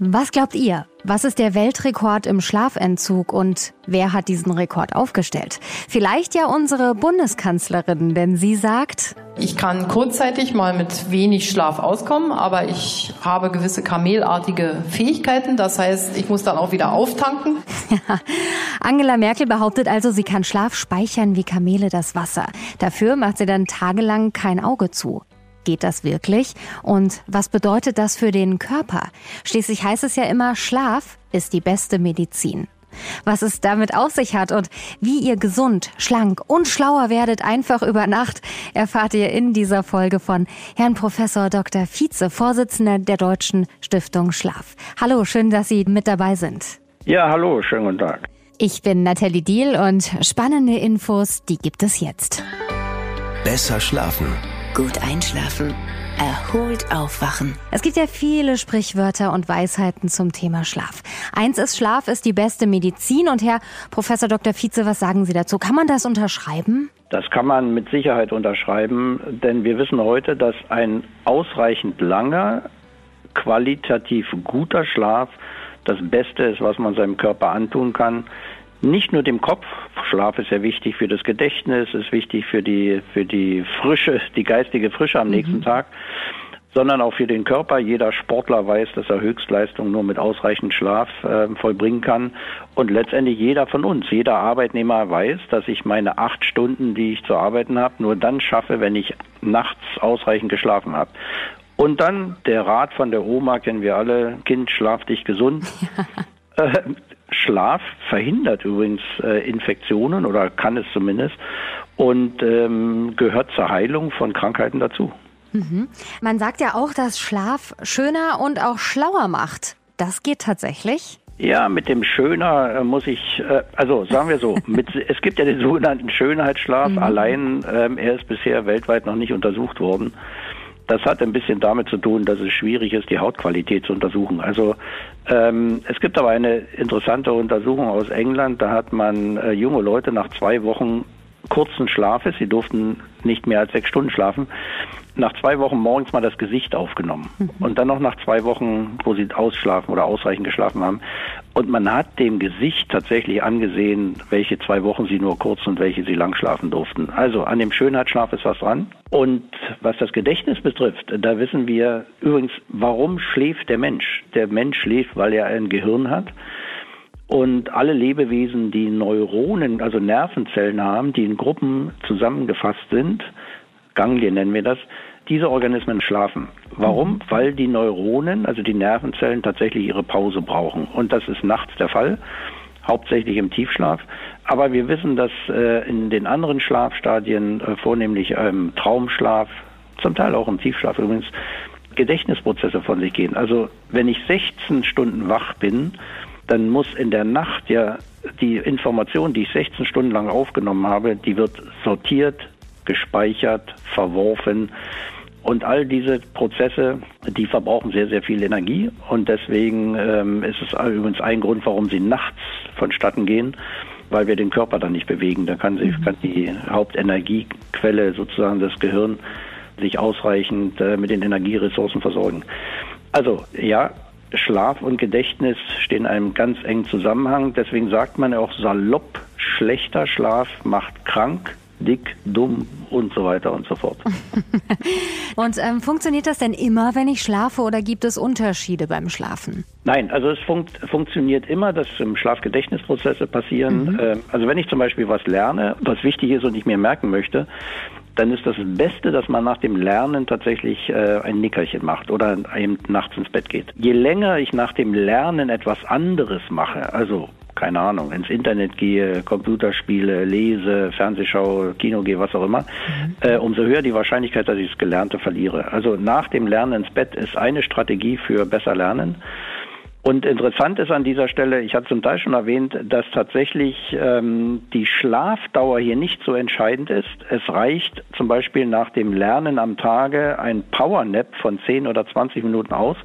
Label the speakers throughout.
Speaker 1: Was glaubt ihr? Was ist der Weltrekord im Schlafentzug und wer hat diesen Rekord aufgestellt? Vielleicht ja unsere Bundeskanzlerin, denn sie sagt,
Speaker 2: ich kann kurzzeitig mal mit wenig Schlaf auskommen, aber ich habe gewisse kamelartige Fähigkeiten. Das heißt, ich muss dann auch wieder auftanken.
Speaker 1: Angela Merkel behauptet also, sie kann Schlaf speichern wie Kamele das Wasser. Dafür macht sie dann tagelang kein Auge zu. Geht das wirklich? Und was bedeutet das für den Körper? Schließlich heißt es ja immer, Schlaf ist die beste Medizin. Was es damit auf sich hat und wie ihr gesund, schlank und schlauer werdet einfach über Nacht, erfahrt ihr in dieser Folge von Herrn Professor Dr. Vize, Vorsitzender der Deutschen Stiftung Schlaf. Hallo, schön, dass Sie mit dabei sind.
Speaker 3: Ja, hallo, schönen guten Tag.
Speaker 1: Ich bin Nathalie Diel und spannende Infos, die gibt es jetzt.
Speaker 4: Besser schlafen
Speaker 5: Gut einschlafen, erholt aufwachen.
Speaker 1: Es gibt ja viele Sprichwörter und Weisheiten zum Thema Schlaf. Eins ist, Schlaf ist die beste Medizin. Und Herr Professor Dr. Vize, was sagen Sie dazu? Kann man das unterschreiben?
Speaker 3: Das kann man mit Sicherheit unterschreiben, denn wir wissen heute, dass ein ausreichend langer, qualitativ guter Schlaf das Beste ist, was man seinem Körper antun kann nicht nur dem Kopf. Schlaf ist ja wichtig für das Gedächtnis, ist wichtig für die, für die Frische, die geistige Frische am mhm. nächsten Tag, sondern auch für den Körper. Jeder Sportler weiß, dass er Höchstleistung nur mit ausreichend Schlaf äh, vollbringen kann. Und letztendlich jeder von uns, jeder Arbeitnehmer weiß, dass ich meine acht Stunden, die ich zu arbeiten habe, nur dann schaffe, wenn ich nachts ausreichend geschlafen habe. Und dann der Rat von der Oma kennen wir alle, Kind, schlaf dich gesund. Ja. Äh, Schlaf verhindert übrigens äh, Infektionen oder kann es zumindest und ähm, gehört zur Heilung von Krankheiten dazu.
Speaker 1: Mhm. Man sagt ja auch, dass Schlaf schöner und auch schlauer macht. Das geht tatsächlich?
Speaker 3: Ja, mit dem Schöner äh, muss ich, äh, also sagen wir so, mit, es gibt ja den sogenannten Schönheitsschlaf. Mhm. Allein, ähm, er ist bisher weltweit noch nicht untersucht worden. Das hat ein bisschen damit zu tun, dass es schwierig ist, die Hautqualität zu untersuchen. Also ähm, es gibt aber eine interessante Untersuchung aus England. Da hat man äh, junge Leute nach zwei Wochen kurzen Schlafes, sie durften nicht mehr als sechs Stunden schlafen, nach zwei Wochen morgens mal das Gesicht aufgenommen mhm. und dann noch nach zwei Wochen, wo sie ausschlafen oder ausreichend geschlafen haben. Und man hat dem Gesicht tatsächlich angesehen, welche zwei Wochen sie nur kurz und welche sie lang schlafen durften. Also an dem Schönheitsschlaf ist was dran. Und was das Gedächtnis betrifft, da wissen wir übrigens, warum schläft der Mensch? Der Mensch schläft, weil er ein Gehirn hat. Und alle Lebewesen, die Neuronen, also Nervenzellen haben, die in Gruppen zusammengefasst sind, Ganglien nennen wir das, diese Organismen schlafen. Warum? Mhm. Weil die Neuronen, also die Nervenzellen, tatsächlich ihre Pause brauchen. Und das ist nachts der Fall, hauptsächlich im Tiefschlaf. Aber wir wissen, dass äh, in den anderen Schlafstadien, äh, vornehmlich im Traumschlaf, zum Teil auch im Tiefschlaf übrigens, Gedächtnisprozesse von sich gehen. Also wenn ich 16 Stunden wach bin, dann muss in der Nacht ja die Information, die ich 16 Stunden lang aufgenommen habe, die wird sortiert, gespeichert, verworfen. Und all diese Prozesse, die verbrauchen sehr, sehr viel Energie. Und deswegen ähm, ist es übrigens ein Grund, warum sie nachts vonstatten gehen, weil wir den Körper dann nicht bewegen. Da kann, sie, mhm. kann die Hauptenergiequelle, sozusagen das Gehirn, sich ausreichend äh, mit den Energieressourcen versorgen. Also ja, Schlaf und Gedächtnis stehen in einem ganz engen Zusammenhang. Deswegen sagt man ja auch salopp, schlechter Schlaf macht krank, dick, dumm und so weiter und so fort.
Speaker 1: und ähm, funktioniert das denn immer, wenn ich schlafe oder gibt es Unterschiede beim Schlafen?
Speaker 3: Nein, also es funkt, funktioniert immer, dass im Schlafgedächtnisprozesse passieren. Mhm. Ähm, also wenn ich zum Beispiel was lerne, was wichtig ist und ich mir merken möchte, dann ist das Beste, dass man nach dem Lernen tatsächlich äh, ein Nickerchen macht oder eben nachts ins Bett geht. Je länger ich nach dem Lernen etwas anderes mache, also keine Ahnung, ins Internet gehe, Computerspiele, lese, Fernsehschau, Kino gehe, was auch immer, mhm. äh, umso höher die Wahrscheinlichkeit, dass ich das Gelernte verliere. Also nach dem Lernen ins Bett ist eine Strategie für besser Lernen. Und interessant ist an dieser Stelle, ich hatte zum Teil schon erwähnt, dass tatsächlich ähm, die Schlafdauer hier nicht so entscheidend ist. Es reicht zum Beispiel nach dem Lernen am Tage ein Powernap von 10 oder 20 Minuten aus.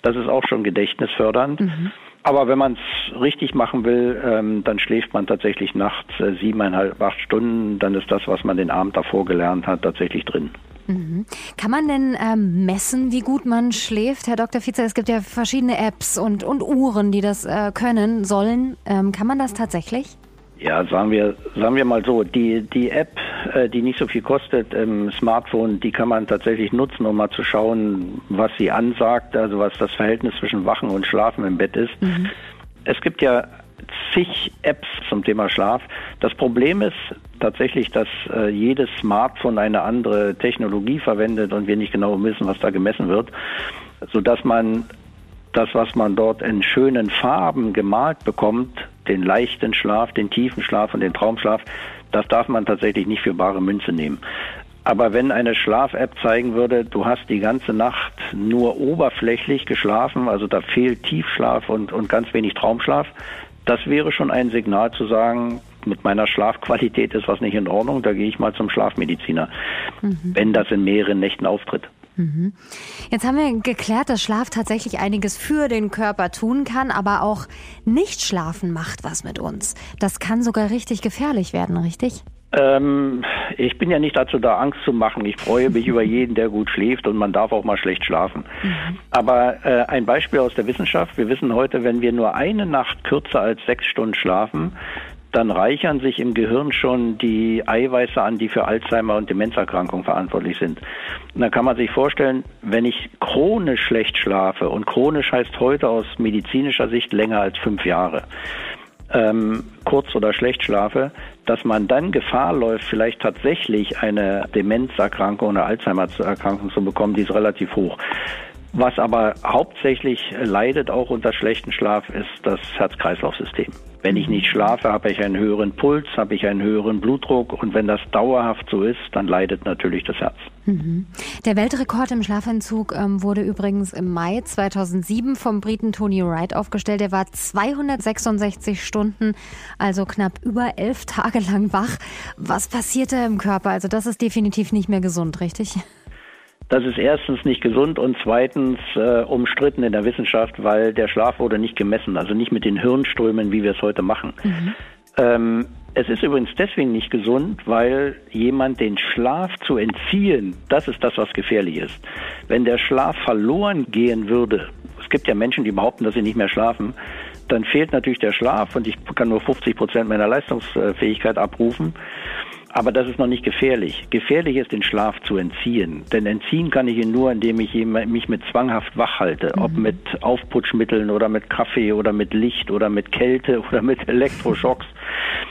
Speaker 3: Das ist auch schon gedächtnisfördernd. Mhm. Aber wenn man es richtig machen will, ähm, dann schläft man tatsächlich nachts äh, siebeneinhalb, acht Stunden. Dann ist das, was man den Abend davor gelernt hat, tatsächlich drin.
Speaker 1: Mhm. Kann man denn ähm, messen, wie gut man schläft, Herr Dr. Vizer? Es gibt ja verschiedene Apps und, und Uhren, die das äh, können, sollen. Ähm, kann man das tatsächlich?
Speaker 3: Ja, sagen wir, sagen wir mal so, die, die App, äh, die nicht so viel kostet im Smartphone, die kann man tatsächlich nutzen, um mal zu schauen, was sie ansagt, also was das Verhältnis zwischen Wachen und Schlafen im Bett ist. Mhm. Es gibt ja zig Apps zum Thema Schlaf. Das Problem ist tatsächlich, dass äh, jedes Smartphone eine andere Technologie verwendet und wir nicht genau wissen, was da gemessen wird, sodass man das, was man dort in schönen Farben gemalt bekommt, den leichten Schlaf, den tiefen Schlaf und den Traumschlaf, das darf man tatsächlich nicht für bare Münze nehmen. Aber wenn eine Schlaf-App zeigen würde, du hast die ganze Nacht nur oberflächlich geschlafen, also da fehlt Tiefschlaf und, und ganz wenig Traumschlaf, das wäre schon ein Signal zu sagen, mit meiner Schlafqualität ist was nicht in Ordnung, da gehe ich mal zum Schlafmediziner, mhm. wenn das in mehreren Nächten auftritt.
Speaker 1: Mhm. Jetzt haben wir geklärt, dass Schlaf tatsächlich einiges für den Körper tun kann, aber auch nicht schlafen macht was mit uns. Das kann sogar richtig gefährlich werden, richtig?
Speaker 3: Ähm, ich bin ja nicht dazu da, Angst zu machen. Ich freue mich über jeden, der gut schläft und man darf auch mal schlecht schlafen. Mhm. Aber äh, ein Beispiel aus der Wissenschaft. Wir wissen heute, wenn wir nur eine Nacht kürzer als sechs Stunden schlafen, dann reichern sich im Gehirn schon die Eiweiße an, die für Alzheimer und Demenzerkrankungen verantwortlich sind. Und dann kann man sich vorstellen, wenn ich chronisch schlecht schlafe, und chronisch heißt heute aus medizinischer Sicht länger als fünf Jahre, ähm, kurz oder schlecht schlafe, dass man dann Gefahr läuft, vielleicht tatsächlich eine Demenzerkrankung oder Alzheimer-Erkrankung zu bekommen, die ist relativ hoch. Was aber hauptsächlich leidet auch unter schlechten Schlaf ist das Herz-Kreislauf-System. Wenn ich nicht schlafe, habe ich einen höheren Puls, habe ich einen höheren Blutdruck und wenn das dauerhaft so ist, dann leidet natürlich das Herz.
Speaker 1: Mhm. Der Weltrekord im Schlafentzug ähm, wurde übrigens im Mai 2007 vom Briten Tony Wright aufgestellt. Er war 266 Stunden, also knapp über elf Tage lang wach. Was passierte im Körper? Also das ist definitiv nicht mehr gesund, richtig?
Speaker 3: Das ist erstens nicht gesund und zweitens äh, umstritten in der Wissenschaft, weil der Schlaf wurde nicht gemessen, also nicht mit den Hirnströmen, wie wir es heute machen. Mhm. Ähm, es ist übrigens deswegen nicht gesund, weil jemand den Schlaf zu entziehen, das ist das, was gefährlich ist. Wenn der Schlaf verloren gehen würde, es gibt ja Menschen, die behaupten, dass sie nicht mehr schlafen, dann fehlt natürlich der Schlaf und ich kann nur 50 Prozent meiner Leistungsfähigkeit abrufen. Aber das ist noch nicht gefährlich. Gefährlich ist, den Schlaf zu entziehen. Denn entziehen kann ich ihn nur, indem ich mich mit zwanghaft wach halte. Mhm. Ob mit Aufputschmitteln oder mit Kaffee oder mit Licht oder mit Kälte oder mit Elektroschocks.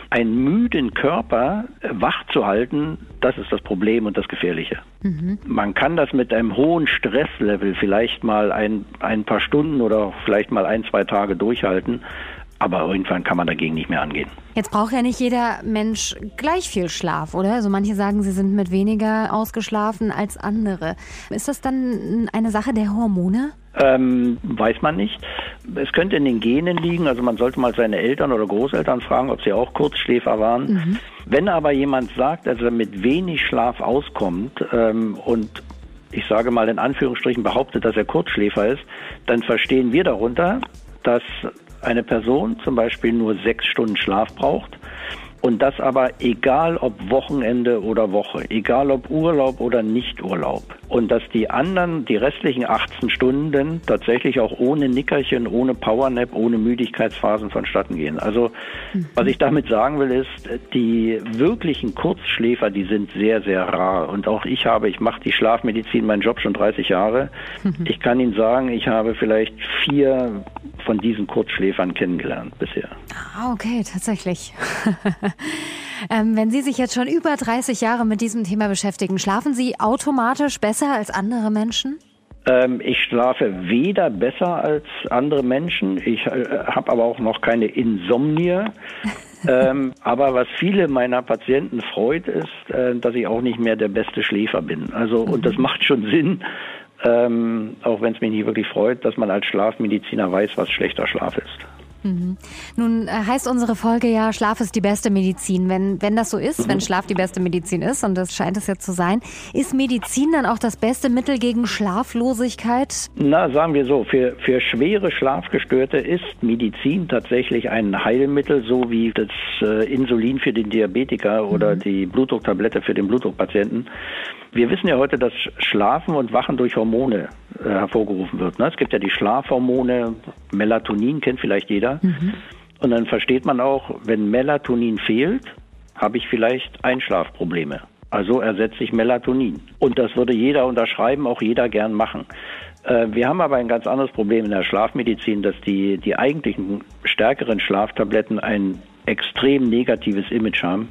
Speaker 3: Einen müden Körper wach zu halten, das ist das Problem und das Gefährliche. Mhm. Man kann das mit einem hohen Stresslevel vielleicht mal ein, ein paar Stunden oder vielleicht mal ein, zwei Tage durchhalten. Aber irgendwann kann man dagegen nicht mehr angehen.
Speaker 1: Jetzt braucht ja nicht jeder Mensch gleich viel Schlaf, oder? Also manche sagen, sie sind mit weniger ausgeschlafen als andere. Ist das dann eine Sache der Hormone?
Speaker 3: Ähm, weiß man nicht. Es könnte in den Genen liegen, also man sollte mal seine Eltern oder Großeltern fragen, ob sie auch Kurzschläfer waren. Mhm. Wenn aber jemand sagt, dass er mit wenig Schlaf auskommt ähm, und ich sage mal in Anführungsstrichen behauptet, dass er Kurzschläfer ist, dann verstehen wir darunter, dass eine Person zum Beispiel nur sechs Stunden Schlaf braucht und das aber egal ob Wochenende oder Woche, egal ob Urlaub oder Nicht-Urlaub. Und dass die anderen, die restlichen 18 Stunden tatsächlich auch ohne Nickerchen, ohne Powernap, ohne Müdigkeitsphasen vonstatten gehen. Also mhm. was ich damit sagen will, ist, die wirklichen Kurzschläfer, die sind sehr, sehr rar. Und auch ich habe, ich mache die Schlafmedizin, meinen Job schon 30 Jahre. Mhm. Ich kann Ihnen sagen, ich habe vielleicht vier von diesen Kurzschläfern kennengelernt bisher.
Speaker 1: Ah, okay, tatsächlich. ähm, wenn Sie sich jetzt schon über 30 Jahre mit diesem Thema beschäftigen, schlafen Sie automatisch besser als andere Menschen?
Speaker 3: Ähm, ich schlafe weder besser als andere Menschen. Ich äh, habe aber auch noch keine Insomnie. ähm, aber was viele meiner Patienten freut, ist, äh, dass ich auch nicht mehr der beste Schläfer bin. Also, mhm. und das macht schon Sinn, ähm, auch wenn es mich nicht wirklich freut, dass man als Schlafmediziner weiß, was schlechter Schlaf ist.
Speaker 1: Mhm. Nun äh, heißt unsere Folge ja, Schlaf ist die beste Medizin. Wenn, wenn das so ist, mhm. wenn Schlaf die beste Medizin ist, und das scheint es ja zu sein, ist Medizin dann auch das beste Mittel gegen Schlaflosigkeit?
Speaker 3: Na, sagen wir so, für, für schwere Schlafgestörte ist Medizin tatsächlich ein Heilmittel, so wie das äh, Insulin für den Diabetiker oder mhm. die Blutdrucktablette für den Blutdruckpatienten. Wir wissen ja heute, dass Schlafen und Wachen durch Hormone äh, hervorgerufen wird. Ne? Es gibt ja die Schlafhormone, Melatonin kennt vielleicht jeder. Mhm. Und dann versteht man auch, wenn Melatonin fehlt, habe ich vielleicht Einschlafprobleme. Also ersetze ich Melatonin. Und das würde jeder unterschreiben, auch jeder gern machen. Äh, wir haben aber ein ganz anderes Problem in der Schlafmedizin, dass die, die eigentlichen stärkeren Schlaftabletten ein extrem negatives Image haben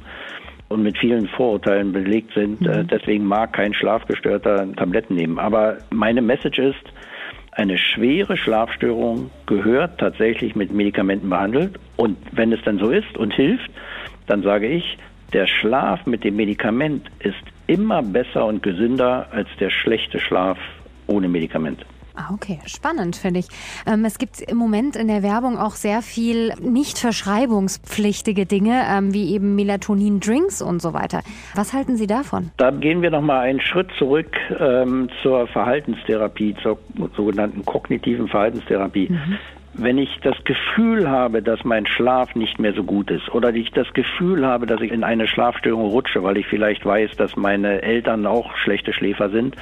Speaker 3: und mit vielen Vorurteilen belegt sind. Äh, mhm. Deswegen mag kein Schlafgestörter Tabletten nehmen. Aber meine Message ist, eine schwere Schlafstörung gehört tatsächlich mit Medikamenten behandelt. Und wenn es dann so ist und hilft, dann sage ich, der Schlaf mit dem Medikament ist immer besser und gesünder als der schlechte Schlaf ohne Medikament.
Speaker 1: Ah, okay, spannend finde ich. Ähm, es gibt im Moment in der Werbung auch sehr viel nicht verschreibungspflichtige Dinge, ähm, wie eben Melatonin-Drinks und so weiter. Was halten Sie davon?
Speaker 3: Da gehen wir noch mal einen Schritt zurück ähm, zur Verhaltenstherapie, zur sogenannten kognitiven Verhaltenstherapie. Mhm wenn ich das Gefühl habe, dass mein Schlaf nicht mehr so gut ist oder ich das Gefühl habe, dass ich in eine Schlafstörung rutsche, weil ich vielleicht weiß, dass meine Eltern auch schlechte Schläfer sind,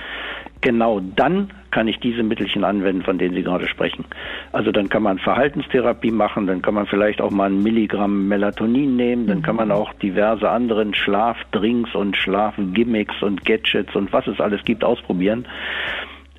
Speaker 3: genau dann kann ich diese Mittelchen anwenden, von denen Sie gerade sprechen. Also dann kann man Verhaltenstherapie machen, dann kann man vielleicht auch mal ein Milligramm Melatonin nehmen, dann kann man mhm. auch diverse anderen Schlafdrinks und Schlafgimmicks und Gadgets und was es alles gibt ausprobieren.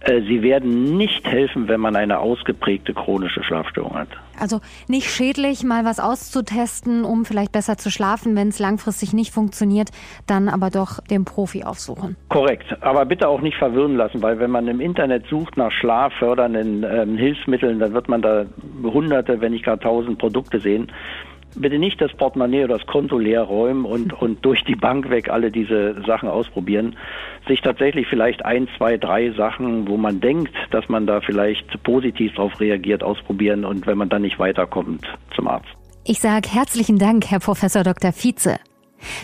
Speaker 3: Äh, sie werden nicht helfen, wenn man eine ausgeprägte chronische Schlafstörung hat.
Speaker 1: Also nicht schädlich, mal was auszutesten, um vielleicht besser zu schlafen. Wenn es langfristig nicht funktioniert, dann aber doch den Profi aufsuchen.
Speaker 3: Korrekt. Aber bitte auch nicht verwirren lassen, weil wenn man im Internet sucht nach schlaffördernden ähm, Hilfsmitteln, dann wird man da hunderte, wenn nicht gar tausend Produkte sehen bitte nicht das Portemonnaie oder das Konto leer räumen und, und durch die Bank weg alle diese Sachen ausprobieren. Sich tatsächlich vielleicht ein, zwei, drei Sachen, wo man denkt, dass man da vielleicht positiv darauf reagiert, ausprobieren und wenn man dann nicht weiterkommt, zum Arzt.
Speaker 1: Ich sage herzlichen Dank, Herr Professor Dr. Vize.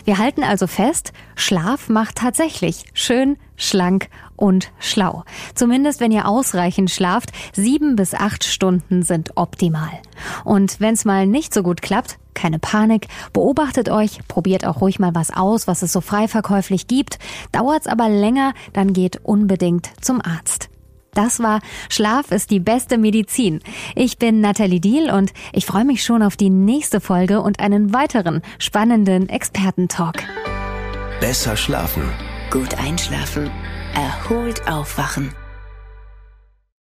Speaker 1: Wir halten also fest, Schlaf macht tatsächlich schön, schlank und schlau. Zumindest wenn ihr ausreichend schlaft, sieben bis acht Stunden sind optimal. Und wenn es mal nicht so gut klappt, keine Panik, beobachtet euch, probiert auch ruhig mal was aus, was es so frei verkäuflich gibt. Dauert's aber länger, dann geht unbedingt zum Arzt. Das war Schlaf ist die beste Medizin. Ich bin Nathalie Diel und ich freue mich schon auf die nächste Folge und einen weiteren spannenden Expertentalk.
Speaker 4: Besser schlafen.
Speaker 5: Gut einschlafen. Erholt aufwachen.